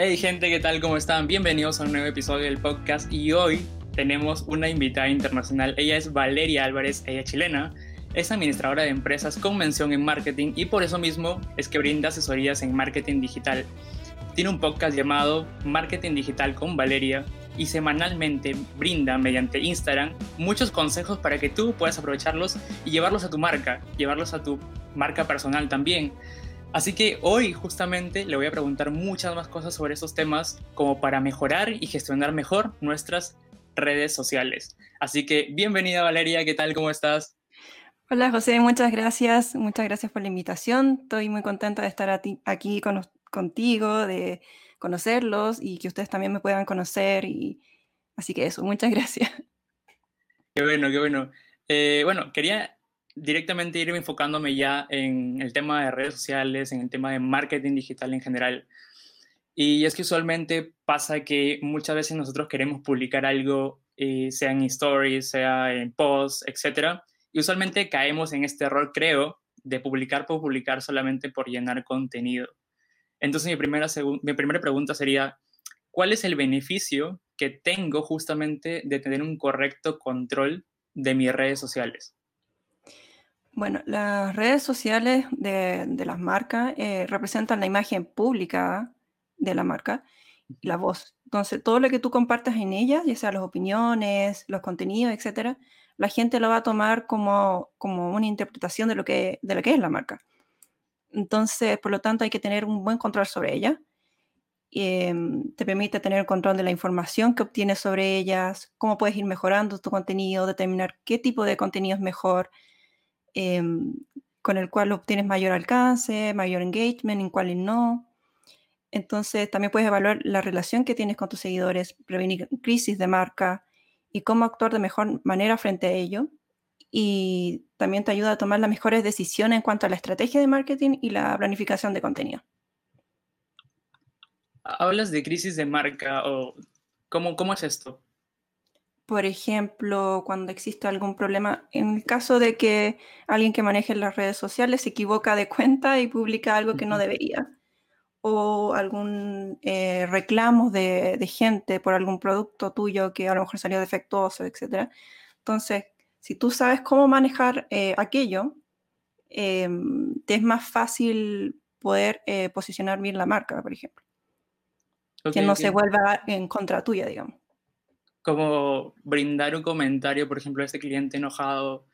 Hey gente, ¿qué tal? ¿Cómo están? Bienvenidos a un nuevo episodio del podcast y hoy tenemos una invitada internacional. Ella es Valeria Álvarez, ella es chilena, es administradora de empresas con mención en marketing y por eso mismo es que brinda asesorías en marketing digital. Tiene un podcast llamado Marketing Digital con Valeria y semanalmente brinda mediante Instagram muchos consejos para que tú puedas aprovecharlos y llevarlos a tu marca, llevarlos a tu marca personal también. Así que hoy justamente le voy a preguntar muchas más cosas sobre esos temas como para mejorar y gestionar mejor nuestras redes sociales. Así que bienvenida Valeria, ¿qué tal? ¿Cómo estás? Hola José, muchas gracias, muchas gracias por la invitación. Estoy muy contenta de estar aquí contigo, de conocerlos y que ustedes también me puedan conocer. Y... Así que eso, muchas gracias. Qué bueno, qué bueno. Eh, bueno, quería directamente ir enfocándome ya en el tema de redes sociales, en el tema de marketing digital en general. Y es que usualmente pasa que muchas veces nosotros queremos publicar algo, eh, sea en stories, sea en posts, etc. Y usualmente caemos en este error, creo, de publicar por publicar solamente por llenar contenido. Entonces mi primera, mi primera pregunta sería, ¿cuál es el beneficio que tengo justamente de tener un correcto control de mis redes sociales? Bueno, las redes sociales de, las marcas eh, representan la imagen pública de la marca, la voz. Entonces, todo lo que tú compartas en ellas, ya sea las opiniones, los contenidos, etcétera, la gente lo va a tomar como, como una interpretación de lo, que, de lo que es la marca. Entonces, por lo tanto, hay que tener un buen control sobre ella. Em, te permite tener control de la información que obtienes sobre ellas, cómo puedes ir mejorando tu contenido, determinar qué tipo de contenido es mejor, Em, con el cual obtienes mayor alcance, mayor engagement, en cuál no. Entonces, también puedes evaluar la relación que tienes con tus seguidores, prevenir crisis de marca y cómo actuar de mejor manera frente a ello. Y también te ayuda a tomar las mejores decisiones en cuanto a la estrategia de marketing y la planificación de contenido. Hablas de crisis de marca o cómo, cómo es esto? Por ejemplo, cuando existe algún problema, en el caso de que alguien que maneje las redes sociales se equivoca de cuenta y publica algo que no debería, o algún eh, reclamo de, gente por algún producto tuyo que a lo mejor salió defectuoso, etc. Entonces, si tú sabes cómo manejar eh, aquello, em, te es más fácil poder eh, posicionar bien la marca, por ejemplo. que no se vuelva en contra tuya, digamos como brindar un comentario, por ejemplo, a este cliente enojado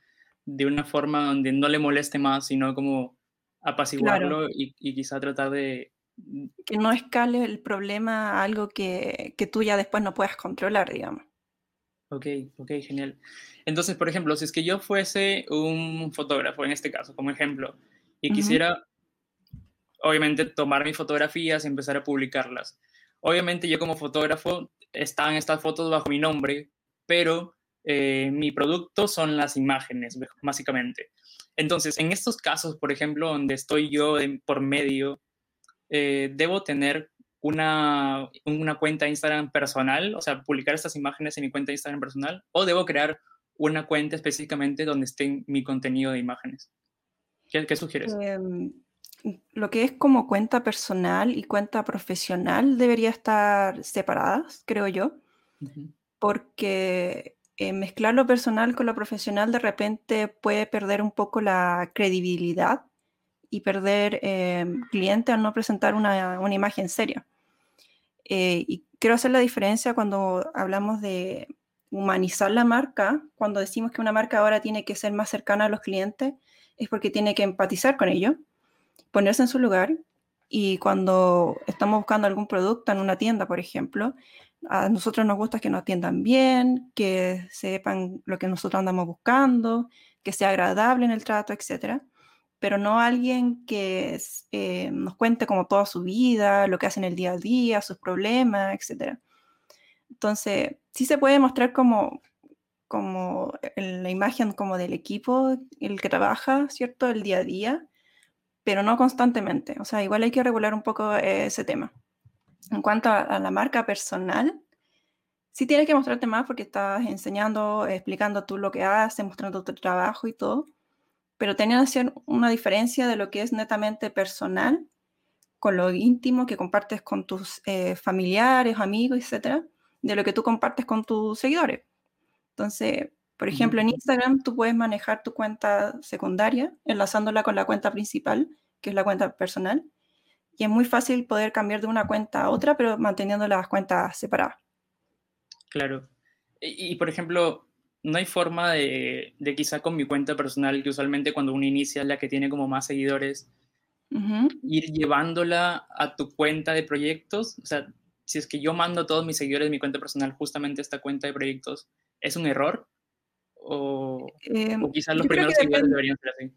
de una forma donde no le moleste más, sino como apaciguarlo y, quizá tratar de... Que no escale el problema a algo que, que tú ya después no puedas controlar, digamos. Ok, ok, genial. Entonces, por ejemplo, si es que yo fuese un fotógrafo, en este caso, como ejemplo, y quisiera, obviamente, tomar mis fotografías y empezar a publicarlas. Obviamente yo como fotógrafo están estas fotos bajo mi nombre, pero eh, mi producto son las imágenes, básicamente. Entonces, en estos casos, por ejemplo, donde estoy yo por medio, eh, debo tener una, una cuenta Instagram personal, o sea, publicar estas imágenes en mi cuenta Instagram personal, o debo crear una cuenta específicamente donde esté mi contenido de imágenes. ¿Qué, qué sugieres? Em, lo que es como cuenta personal y cuenta profesional debería estar separadas, creo yo, porque eh, mezclar lo personal con lo profesional de repente puede perder un poco la credibilidad y perder eh, cliente al no presentar una, imagen seria. Eh, y quiero hacer la diferencia cuando hablamos de humanizar la marca, cuando decimos que una marca ahora tiene que ser más cercana a los clientes, es porque tiene que empatizar con ellos ponerse en su lugar y cuando estamos buscando algún producto en una tienda, por ejemplo, a nosotros nos gusta que nos atiendan bien, que sepan lo que nosotros andamos buscando, que sea agradable en el trato, etc. Pero no alguien que eh, nos cuente como toda su vida, lo que hace en el día a día, sus problemas, etc. Entonces, sí se puede mostrar como, como la imagen como del equipo, el que trabaja, ¿cierto? El día a día, pero no constantemente. O sea, igual hay que regular un poco eh, ese tema. En cuanto a, la marca personal, sí tienes que mostrarte más porque estás enseñando, explicando tú lo que haces, mostrando tu trabajo y todo, pero tenía que hacer una diferencia de lo que es netamente personal con lo íntimo que compartes con tus eh, familiares, amigos, etcétera, de lo que tú compartes con tus seguidores. Entonces, por ejemplo, en Instagram tú puedes manejar tu cuenta secundaria enlazándola con la cuenta principal, que es la cuenta personal, y es muy fácil poder cambiar de una cuenta a otra, pero manteniendo las cuentas separadas. Claro. Y, por ejemplo, no hay forma de, quizá con mi cuenta personal, que usualmente cuando uno inicia es la que tiene como más seguidores, ir llevándola a tu cuenta de proyectos. O sea, si es que yo mando a todos mis seguidores de mi cuenta personal justamente esta cuenta de proyectos, ¿es un error? ¿O, eh, quizás los primeros seguidores deberían ser así?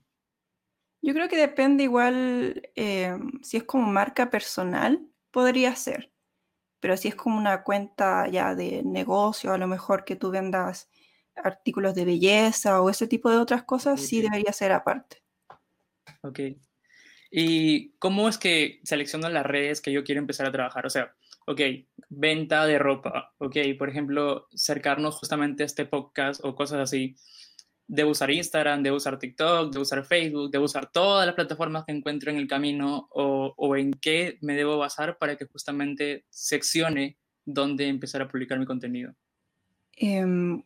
Yo creo que depende igual, eh, si es como marca personal, podría ser. Pero si es como una cuenta ya de negocio, a lo mejor que tú vendas artículos de belleza o ese tipo de otras cosas, sí debería ser aparte. Ok. ¿Y cómo es que selecciono las redes que yo quiero empezar a trabajar? O sea, ok, venta de ropa, ok, por ejemplo, cercarnos justamente a este podcast o cosas así. Debo usar Instagram, debo usar TikTok, debo usar Facebook, debo usar todas las plataformas que encuentro en el camino o, o en qué me debo basar para que justamente seccione dónde empezar a publicar mi contenido. Em,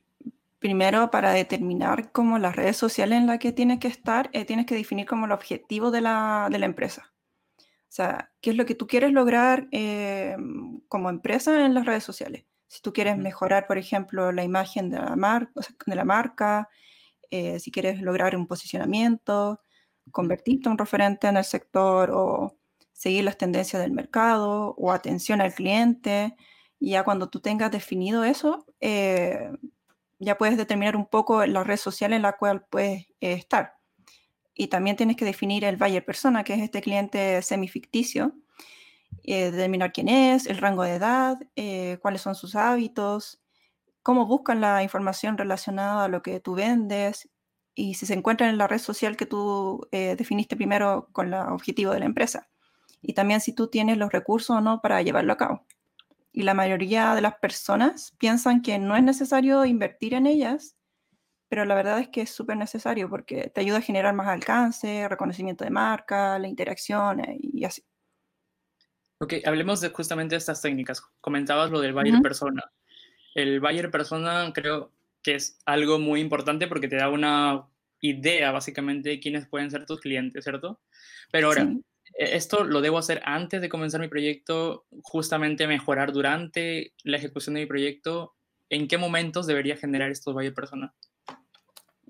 primero para determinar cómo las redes sociales en las que tienes que estar, eh, tienes que definir como el objetivo de la, de la, empresa. O sea, qué es lo que tú quieres lograr eh, como empresa en las redes sociales. Si tú quieres mejorar, por ejemplo, la imagen de la, mar de la marca, eh, si quieres lograr un posicionamiento, convertirte en un referente en el sector o seguir las tendencias del mercado o atención al cliente. Y ya cuando tú tengas definido eso, ya puedes determinar un poco la red social en la cual puedes eh, estar. Y también tienes que definir el buyer persona, que es este cliente semificticio, eh, determinar quién es, el rango de edad, eh, cuáles son sus hábitos, cómo buscan la información relacionada a lo que tú vendes y si se encuentran en la red social que tú definiste primero con el objetivo de la empresa. Y también si tú tienes los recursos o no para llevarlo a cabo y la mayoría de las personas piensan que no es necesario invertir en ellas, pero la verdad es que es súper necesario porque te ayuda a generar más alcance, reconocimiento de marca, la interacción eh, y así. Ok, hablemos de justamente estas técnicas. Comentabas lo del buyer persona. El buyer persona creo que es algo muy importante porque te da una idea básicamente de quiénes pueden ser tus clientes, ¿cierto? Pero ahora, e-, esto lo debo hacer antes de comenzar mi proyecto, justamente mejorar durante la ejecución de mi proyecto. ¿En qué momentos debería generar estos buyer persona?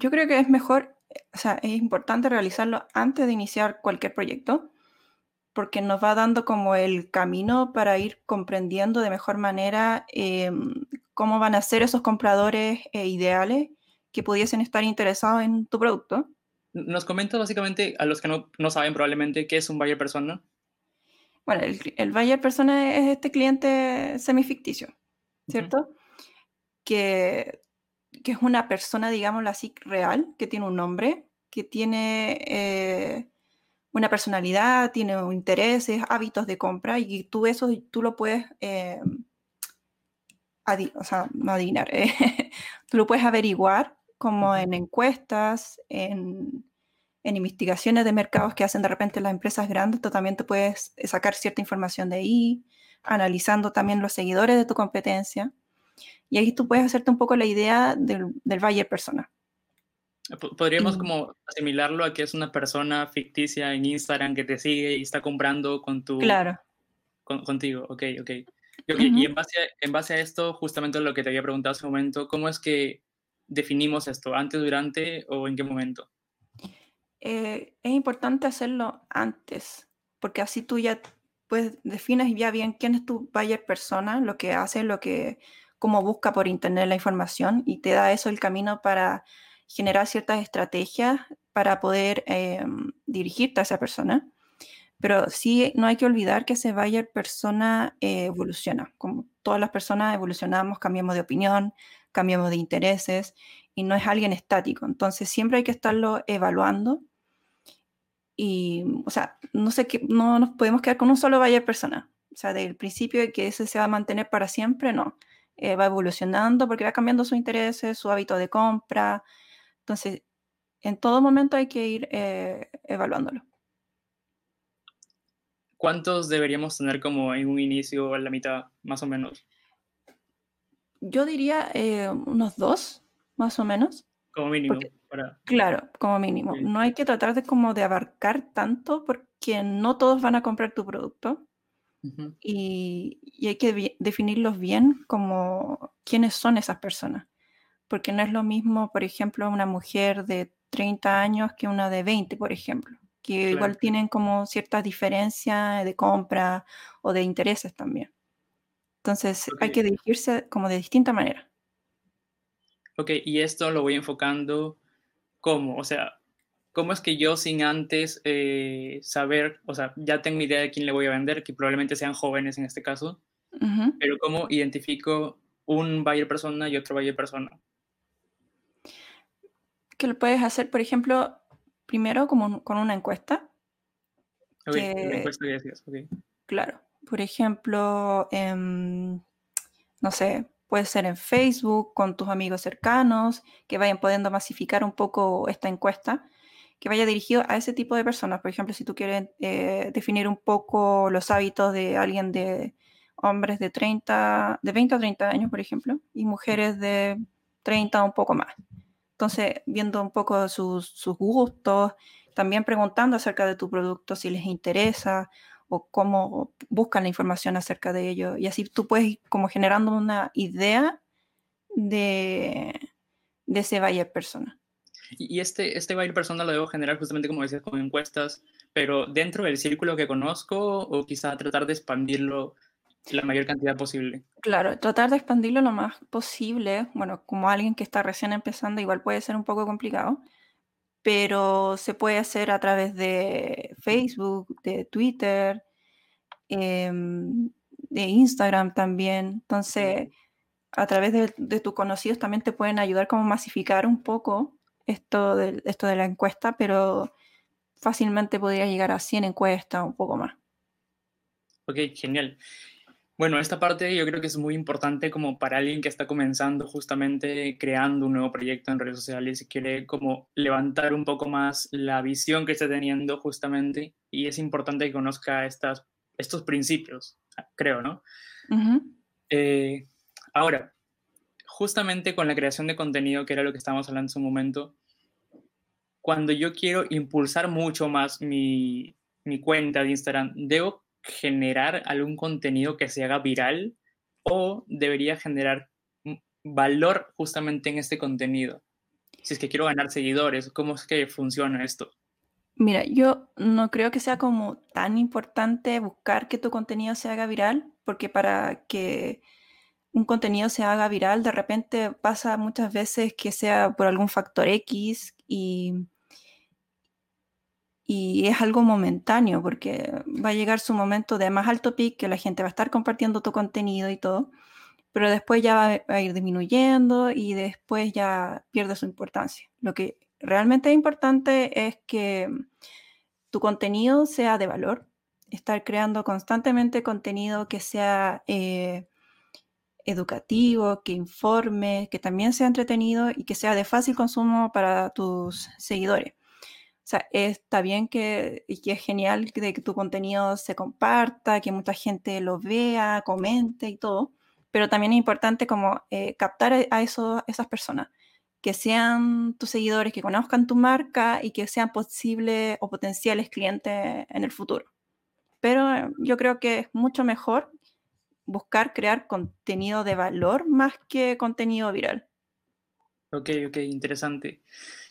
Yo creo que es mejor, o sea, es importante realizarlo antes de iniciar cualquier proyecto, porque nos va dando como el camino para ir comprendiendo de mejor manera em, cómo van a ser esos compradores eh, ideales que pudiesen estar interesados en tu producto. ¿Nos comentas básicamente, a los que no, no, saben probablemente, qué es un buyer persona? Bueno, el, el buyer persona es este cliente semificticio, ¿cierto? que, que, es una persona, digámoslo así, real, que tiene un nombre, que tiene eh, una personalidad, tiene intereses, hábitos de compra, y tú eso tú lo puedes, eh, o sea, no adivinar, tú lo puedes averiguar como en encuestas, en, investigaciones de mercados que hacen de repente las empresas grandes, tú también te puedes sacar cierta información de ahí, analizando también los seguidores de tu competencia. Y ahí tú puedes hacerte un poco la idea del, del buyer persona. Podríamos como asimilarlo a que es una persona ficticia en Instagram que te sigue y está comprando con tu... Claro. contigo, ok, ok. Y en base, en base a esto, justamente lo que te había preguntado hace un momento, ¿cómo es que definimos esto? ¿Antes, durante o en qué momento? Eh, es importante hacerlo antes, porque así tú ya pues defines ya bien quién es tu buyer persona, lo que hace, lo que, cómo busca por internet la información y te da eso el camino para generar ciertas estrategias para poder em, dirigirte a esa persona. Pero sí, no hay que olvidar que ese buyer persona eh, evoluciona. Como todas las personas evolucionamos, cambiamos de opinión, cambiamos de intereses y no es alguien estático. Entonces siempre hay que estarlo evaluando y, o sea, no sé qué, no nos podemos quedar con un solo buyer persona. O sea, del principio de que ese se va a mantener para siempre, no. Eh, va evolucionando porque va cambiando sus intereses, su hábito de compra. Entonces, en todo momento hay que ir eh, evaluándolo. ¿cuántos deberíamos tener como en un inicio o a la mitad, más o menos? Yo diría eh, unos dos, más o menos. Como mínimo. Claro, como mínimo. No hay que tratar de como de abarcar tanto porque no todos van a comprar tu producto. Y, y, hay que definirlos bien como quiénes son esas personas. Porque no es lo mismo, por ejemplo, una mujer de 30 años que una de 20, por ejemplo que igual tienen como ciertas diferencias de compra o de intereses también. Entonces hay que dirigirse como de distinta manera. Ok, y esto lo voy enfocando cómo, o sea, ¿cómo es que yo sin antes eh, saber, o sea, ya tengo idea de quién le voy a vender, que probablemente sean jóvenes en este caso, pero cómo identifico un buyer persona y otro buyer persona? Que lo puedes hacer, por ejemplo, primero como con una encuesta. Claro. Por ejemplo, no sé, puede ser en Facebook, con tus amigos cercanos, que vayan pudiendo masificar un poco esta encuesta, que vaya dirigido a ese tipo de personas. Por ejemplo, si tú quieres eh, definir un poco los hábitos de alguien de hombres de 30, de 20 a 30 años, por ejemplo, y mujeres de 30 o un poco más. Entonces, viendo un poco sus, gustos, también preguntando acerca de tu producto si les interesa o cómo buscan la información acerca de ello. Y así tú puedes ir como generando una idea de, de ese buyer persona. Y este, este buyer persona lo debo generar justamente, como decías, con encuestas, pero dentro del círculo que conozco o quizá tratar de expandirlo la mayor cantidad posible. Claro, tratar de expandirlo lo más posible. Bueno, como alguien que está recién empezando, igual puede ser un poco complicado, pero se puede hacer a través de Facebook, de Twitter, em, de Instagram también. Entonces, a través de, tus conocidos también te pueden ayudar como masificar un poco esto de, esto de la encuesta, pero fácilmente podría llegar a 100 encuestas, un poco más. Ok, genial. Bueno, esta parte yo creo que es muy importante como para alguien que está comenzando justamente creando un nuevo proyecto en redes sociales y quiere como levantar un poco más la visión que está teniendo justamente y es importante que conozca estas, estos principios, creo, ¿no? Eh, ahora, justamente con la creación de contenido, que era lo que estábamos hablando en su momento, cuando yo quiero impulsar mucho más mi, mi cuenta de Instagram, ¿debo generar algún contenido que se haga viral o debería generar valor justamente en este contenido? Si es que quiero ganar seguidores, ¿cómo es que funciona esto? Mira, yo no creo que sea como tan importante buscar que tu contenido se haga viral, porque para que un contenido se haga viral, de repente pasa muchas veces que sea por algún factor X y es algo momentáneo porque va a llegar su momento de más alto pic que la gente va a estar compartiendo tu contenido y todo, pero después ya va a ir disminuyendo y después ya pierde su importancia. Lo que realmente es importante es que tu contenido sea de valor, estar creando constantemente contenido que sea eh, educativo, que informe, que también sea entretenido y que sea de fácil consumo para tus seguidores sea, está bien que, y que es genial que, tu contenido se comparta, que mucha gente lo vea, comente y todo, pero también es importante como eh, captar a eso, esas personas, que sean tus seguidores, que conozcan tu marca y que sean posibles o potenciales clientes en el futuro. Pero yo creo que es mucho mejor buscar crear contenido de valor más que contenido viral. Ok, ok, interesante.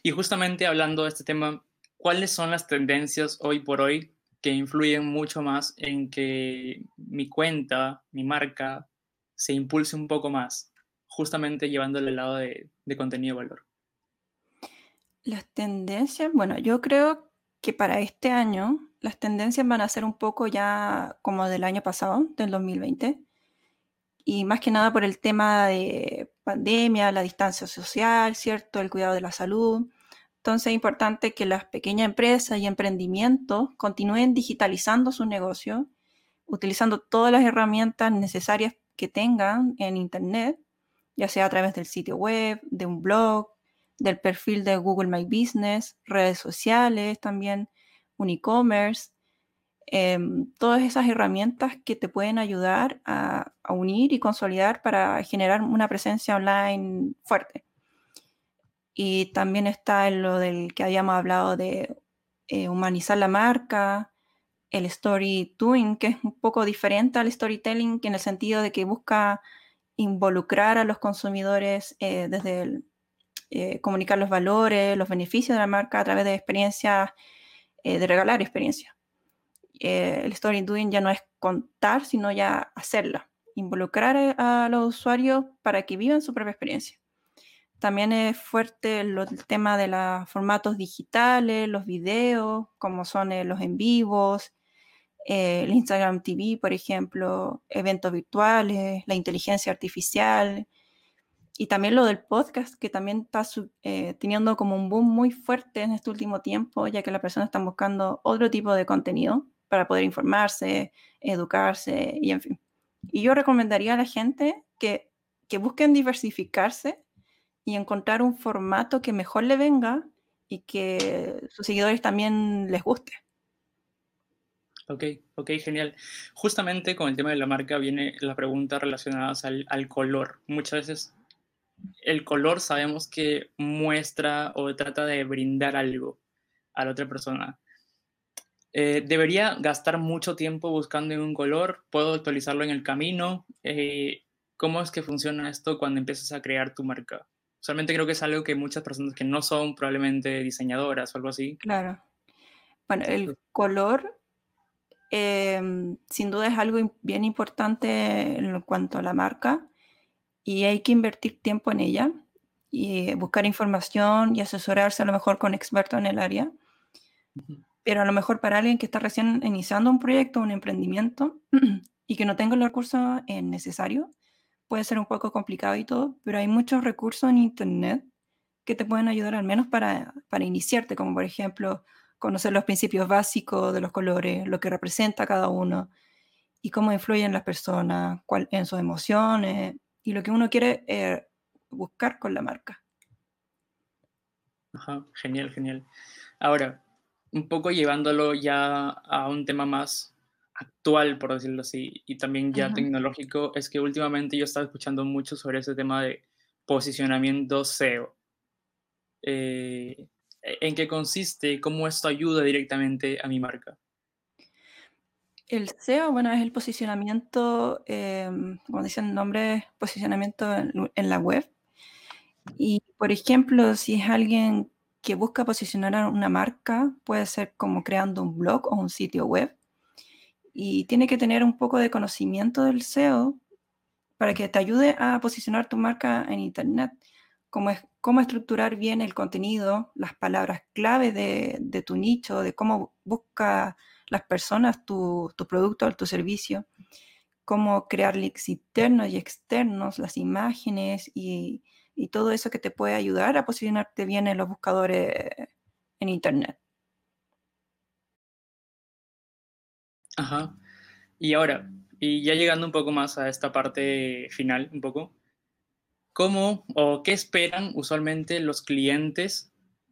Y justamente hablando de este tema, ¿cuáles son las tendencias hoy por hoy que influyen mucho más en que mi cuenta, mi marca, se impulse un poco más, justamente llevándole el lado de, contenido de valor? Las tendencias, bueno, yo creo que para este año las tendencias van a ser un poco ya como del año pasado, del 2020, y más que nada por el tema de pandemia, la distancia social, ¿cierto? El cuidado de la salud. Entonces es importante que las pequeñas empresas y emprendimientos continúen digitalizando su negocio, utilizando todas las herramientas necesarias que tengan en Internet, ya sea a través del sitio web, de un blog, del perfil de Google My Business, redes sociales también, un e-commerce, Em, todas esas herramientas que te pueden ayudar a, unir y consolidar para generar una presencia online fuerte. Y también está lo del que habíamos hablado de eh, humanizar la marca, el story doing, que es un poco diferente al storytelling, en el sentido de que busca involucrar a los consumidores eh, desde eh, comunicar los valores, los beneficios de la marca a través de experiencias, de regalar experiencias. el story doing ya no es contar, sino ya hacerla, involucrar a los usuarios para que vivan su propia experiencia. También es fuerte el, tema de los formatos digitales, los videos, como son eh, los en vivos, eh, el Instagram TV, por ejemplo, eventos virtuales, la inteligencia artificial y también lo del podcast, que también está eh, teniendo como un boom muy fuerte en este último tiempo, ya que las personas están buscando otro tipo de contenido para poder informarse, educarse y en fin. Y yo recomendaría a la gente que, que busquen diversificarse y encontrar un formato que mejor le venga y que sus seguidores también les guste. Ok, ok, genial. Justamente con el tema de la marca viene la pregunta relacionada al, al color. Muchas veces el color sabemos que muestra o trata de brindar algo a la otra persona. Eh, ¿Debería gastar mucho tiempo buscando en un color? ¿Puedo actualizarlo en el camino? Eh, ¿Cómo es que funciona esto cuando empiezas a crear tu marca? Solamente creo que es algo que muchas personas que no son probablemente diseñadoras o algo así. Claro. Bueno, el color em, sin duda es algo bien importante en cuanto a la marca y hay que invertir tiempo en ella y buscar información y asesorarse a lo mejor con expertos en el área. Pero a lo mejor para alguien que está recién iniciando un proyecto, un emprendimiento y que no tenga los recursos necesarios, puede ser un poco complicado y todo, pero hay muchos recursos en Internet que te pueden ayudar al menos para, para iniciarte, como por ejemplo conocer los principios básicos de los colores, lo que representa cada uno y cómo influyen las personas cuál, en sus emociones y lo que uno quiere eh, buscar con la marca. Ajá, genial, genial. Ahora, un poco llevándolo ya a un tema más actual, por decirlo así, y también ya tecnológico, es que últimamente yo estaba escuchando mucho sobre ese tema de posicionamiento SEO. Eh, ¿En qué consiste? ¿Cómo esto ayuda directamente a mi marca? El SEO, bueno, es el posicionamiento, em, como dice el nombre, posicionamiento en, la web. Y, por ejemplo, si es alguien que busca posicionar una marca, puede ser como creando un blog o un sitio web y tiene que tener un poco de conocimiento del SEO para que te ayude a posicionar tu marca en Internet, cómo, es, cómo estructurar bien el contenido, las palabras clave de, tu nicho, de cómo busca las personas tu, tu producto tu servicio, cómo crear links internos y externos, las imágenes y, y todo eso que te puede ayudar a posicionarte bien en los buscadores en Internet. Ajá. Y ahora, y ya llegando un poco más a esta parte final, un poco, ¿cómo o qué esperan usualmente los clientes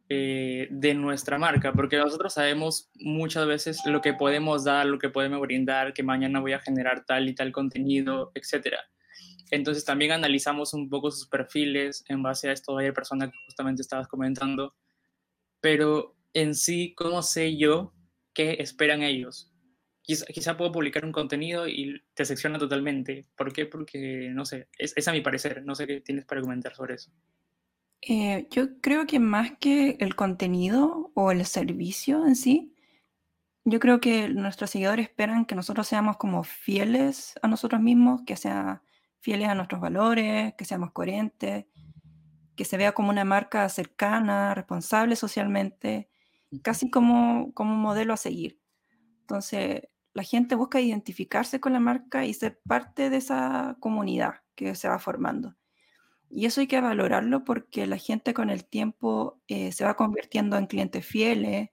eh, de nuestra marca? Porque nosotros sabemos muchas veces lo que podemos dar, lo que podemos brindar, que mañana voy a generar tal y tal contenido, etc. Entonces también analizamos un poco sus perfiles en base a esto de persona que justamente estabas comentando. Pero en sí, ¿cómo sé yo qué esperan ellos? quizá, puedo publicar un contenido y te secciona totalmente. ¿Por qué? Porque, no sé, es, a mi parecer. No sé qué tienes para comentar sobre eso. Eh, yo creo que más que el contenido o el servicio en sí, yo creo que nuestros seguidores esperan que nosotros seamos como fieles a nosotros mismos, que sean fieles a nuestros valores, que seamos coherentes, que se vea como una marca cercana, responsable socialmente, casi como, como un modelo a seguir. Entonces, la gente busca identificarse con la marca y ser parte de esa comunidad que se va formando. Y eso hay que valorarlo porque la gente con el tiempo eh, se va convirtiendo en clientes fieles,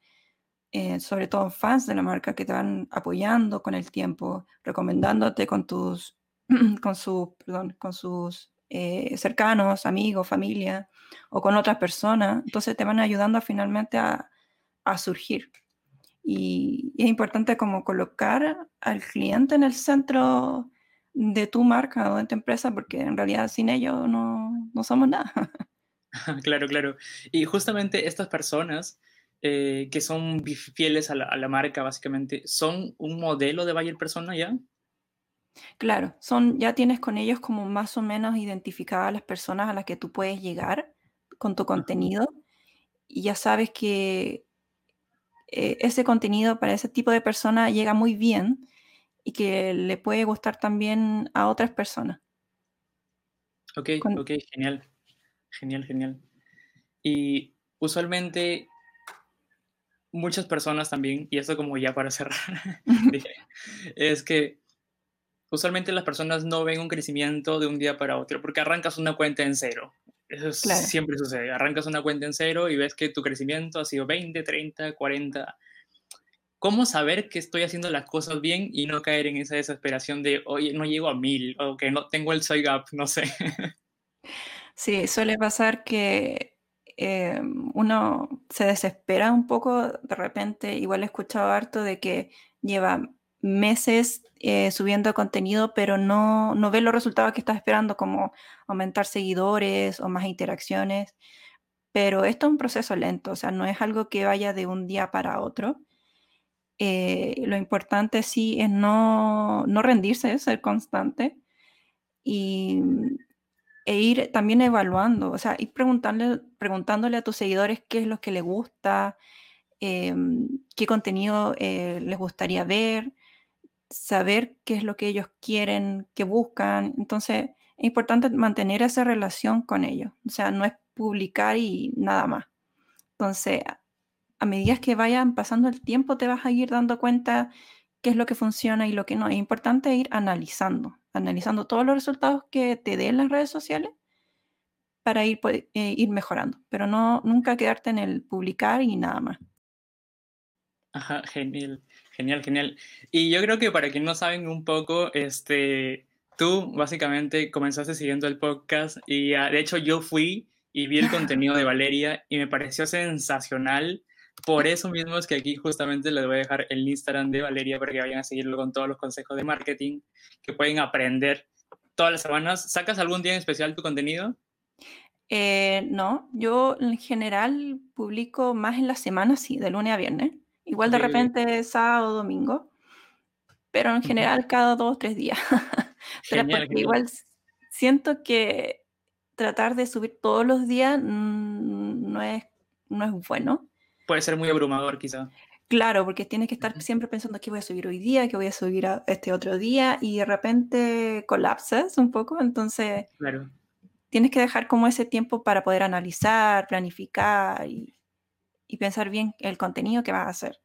eh, sobre todo en fans de la marca que te van apoyando con el tiempo, recomendándote con tus, con con sus eh, cercanos, amigos, familia o con otras personas. Entonces te van ayudando finalmente a, a surgir. Y es importante como colocar al cliente en el centro de tu marca o de tu empresa, porque en realidad sin ellos no, no somos nada. claro, claro. Y justamente estas personas eh, que son fieles a la, marca, básicamente, ¿son un modelo de Bayer Persona ya? Claro, son, ya tienes con ellos como más o menos identificadas las personas a las que tú puedes llegar con tu contenido y ya sabes que eh, ese contenido para ese tipo de persona llega muy bien y que le puede gustar también a otras personas. Ok, ok, genial. Genial, genial. Y usualmente muchas personas también, y esto como ya para cerrar, es que usualmente las personas no ven un crecimiento de un día para otro, porque arrancas una cuenta en cero. Eso siempre sucede. Arrancas una cuenta en cero y ves que tu crecimiento ha sido 20, 30, 40. ¿Cómo saber que estoy haciendo las cosas bien y no caer en esa desesperación de, oye, no llego a mil o que no tengo el soy gap, no sé? Sí, suele pasar que eh, uno se desespera un poco de repente. Igual he escuchado harto de que lleva meses eh, subiendo contenido, pero no, no ve los resultados que está esperando, como aumentar seguidores o más interacciones. Pero esto es un proceso lento, o sea, no es algo que vaya de un día para otro. Eh, lo importante sí es no, no rendirse, ser constante y, e ir también evaluando, o sea, ir preguntándole, preguntándole a tus seguidores qué es lo que les gusta, em, qué contenido eh, les gustaría ver, saber qué es lo que ellos quieren, qué buscan. Entonces, es importante mantener esa relación con ellos. O sea, no es publicar y nada más. Entonces, a medida que vayan pasando el tiempo, te vas a ir dando cuenta qué es lo que funciona y lo que no. Es importante ir analizando, analizando todos los resultados que te den las redes sociales para ir, eh, ir mejorando, pero no nunca quedarte en el publicar y nada más. Ajá, genial. Genial, genial. Y yo creo que para quien no saben un poco, este, tú básicamente comenzaste siguiendo el podcast y ah, de hecho yo fui y vi el contenido de Valeria y me pareció sensacional. Por eso mismo es que aquí justamente les voy a dejar el Instagram de Valeria para que vayan a seguirlo con todos los consejos de marketing que pueden aprender todas las semanas. ¿Sacas algún día en especial tu contenido? Eh, no, yo en general publico más en la semana, sí, de lunes a viernes. Igual de repente sábado, domingo, pero en general cada dos o tres días. pero igual siento que tratar de subir todos los días no, es, no es bueno. Puede ser muy abrumador quizá. Claro, porque tienes que estar siempre pensando qué voy a subir hoy día, qué voy a subir a este otro día y de repente colapsas un poco, entonces claro. tienes que dejar como ese tiempo para poder analizar, planificar y, y pensar bien el contenido que vas a hacer.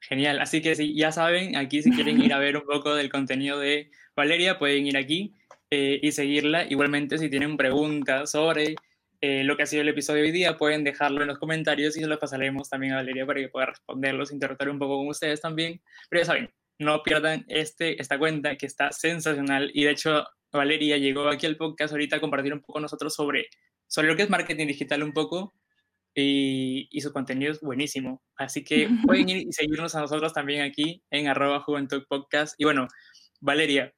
Genial, así que sí, ya saben, aquí si quieren ir a ver un poco del contenido de Valeria, pueden ir aquí eh, y seguirla. Igualmente, si tienen preguntas sobre eh, lo que ha sido el episodio de hoy día, pueden dejarlo en los comentarios y se los pasaremos también a Valeria para que pueda responderlos, interactuar un poco con ustedes también. Pero ya saben, no pierdan este, esta cuenta que está sensacional y de hecho Valeria llegó aquí al podcast ahorita a compartir un poco nosotros sobre, sobre lo que es marketing digital un poco y, su contenido es buenísimo. Así que pueden ir y seguirnos a nosotros también aquí en arroba Juventud Podcast. Y bueno, Valeria,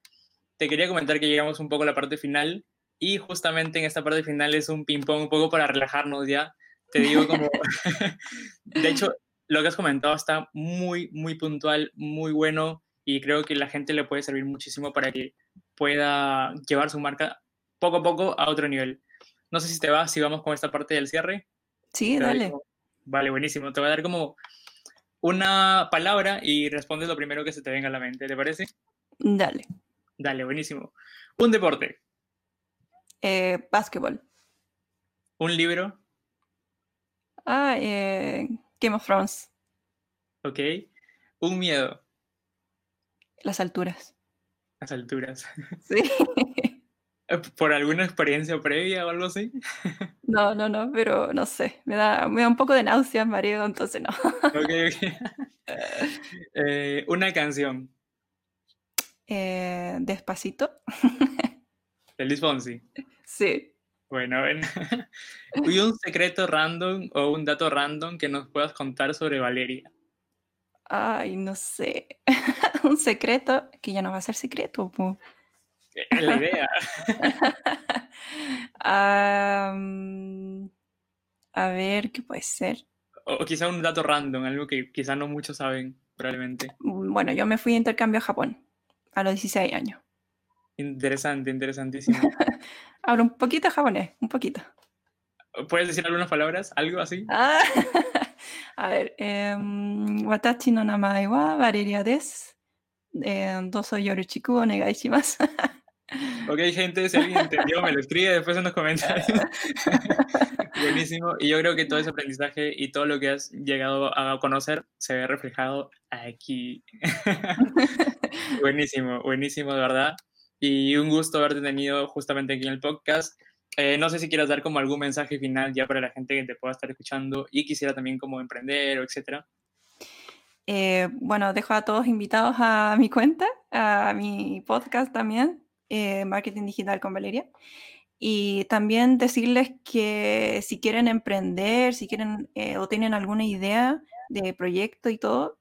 te quería comentar que llegamos un poco a la parte final y justamente en esta parte final es un ping-pong un poco para relajarnos ya. Te digo como, de hecho, lo que has comentado está muy, muy puntual, muy bueno y creo que la gente le puede servir muchísimo para que pueda llevar su marca poco a poco a otro nivel. No sé si te vas, si vamos con esta parte del cierre. Sí, dale. vale, buenísimo. Te voy a dar como una palabra y respondes lo primero que se te venga a la mente, ¿te parece? Dale. Dale, buenísimo. Un deporte. Eh, básquetbol. Un libro. Ah, eh, Game of Thrones. Ok. Un miedo. Las alturas. Las alturas. Sí. ¿Por alguna experiencia previa o algo así? No, no, no, pero no sé, me da, me da un poco de náuseas, mareo, entonces no. Ok, ok. Eh, una canción. Eh, despacito. ¿De Luis Fonsi? Sí. Bueno, bueno. ¿Y un secreto random o un dato random que nos puedas contar sobre Valeria? Ay, no sé. un secreto que ya no va a ser secreto. Es la idea. a ver, ¿qué puede ser? O, quizá un dato random, algo que quizá no muchos saben, probablemente. Mm, bueno, yo me fui a intercambio a Japón a los 16 años. Interesante, interesantísimo. Hablo un poquito japonés, un poquito. ¿Puedes decir algunas palabras? ¿Algo así? Ah, a ver, eh, watachi no namae wa Valeria des. Eh, doso yoruchiku onegai shimasu. Ok, gente, si alguien entendió, me lo escribe después en los comentarios. Buenísimo. Y yo creo que todo ese aprendizaje y todo lo que has llegado a conocer se ve reflejado aquí. buenísimo, buenísimo, de verdad. Y un gusto haberte tenido justamente aquí en el podcast. Eh, no sé si quieras dar como algún mensaje final ya para la gente que te pueda estar escuchando y quisiera también como emprender o etcétera. Eh, bueno, dejo a todos invitados a mi cuenta, a mi podcast también, eh, Marketing Digital con Valeria. Y también decirles que si quieren emprender, si quieren eh, o tienen alguna idea de proyecto y todo,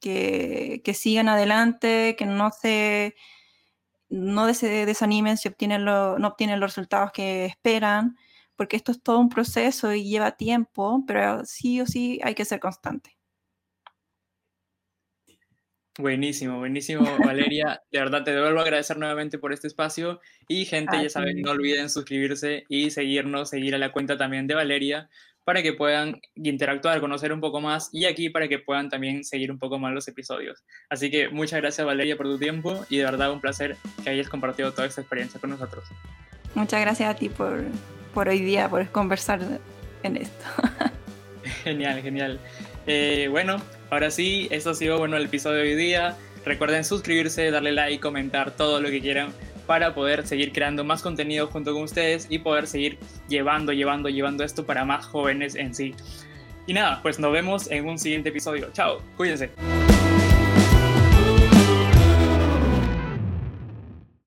que, que sigan adelante, que no se, no se desanimen si obtienen no obtienen los resultados que esperan, porque esto es todo un proceso y lleva tiempo, pero sí o sí hay que ser constante. Buenísimo, buenísimo, Valeria. De verdad te devuelvo a agradecer nuevamente por este espacio. Y gente, ya saben, no olviden suscribirse y seguirnos, seguir a la cuenta también de Valeria para que puedan interactuar, conocer un poco más y aquí para que puedan también seguir un poco más los episodios. Así que muchas gracias Valeria por tu tiempo y de verdad un placer que hayas compartido toda esta experiencia con nosotros. Muchas gracias a ti por, por hoy día, por conversar en esto. genial, genial. Eh, bueno, Ahora sí, esto ha sido bueno el episodio de hoy día. Recuerden suscribirse, darle like, comentar todo lo que quieran para poder seguir creando más contenido junto con ustedes y poder seguir llevando, llevando, llevando esto para más jóvenes en sí. Y nada, pues nos vemos en un siguiente episodio. Chao, cuídense.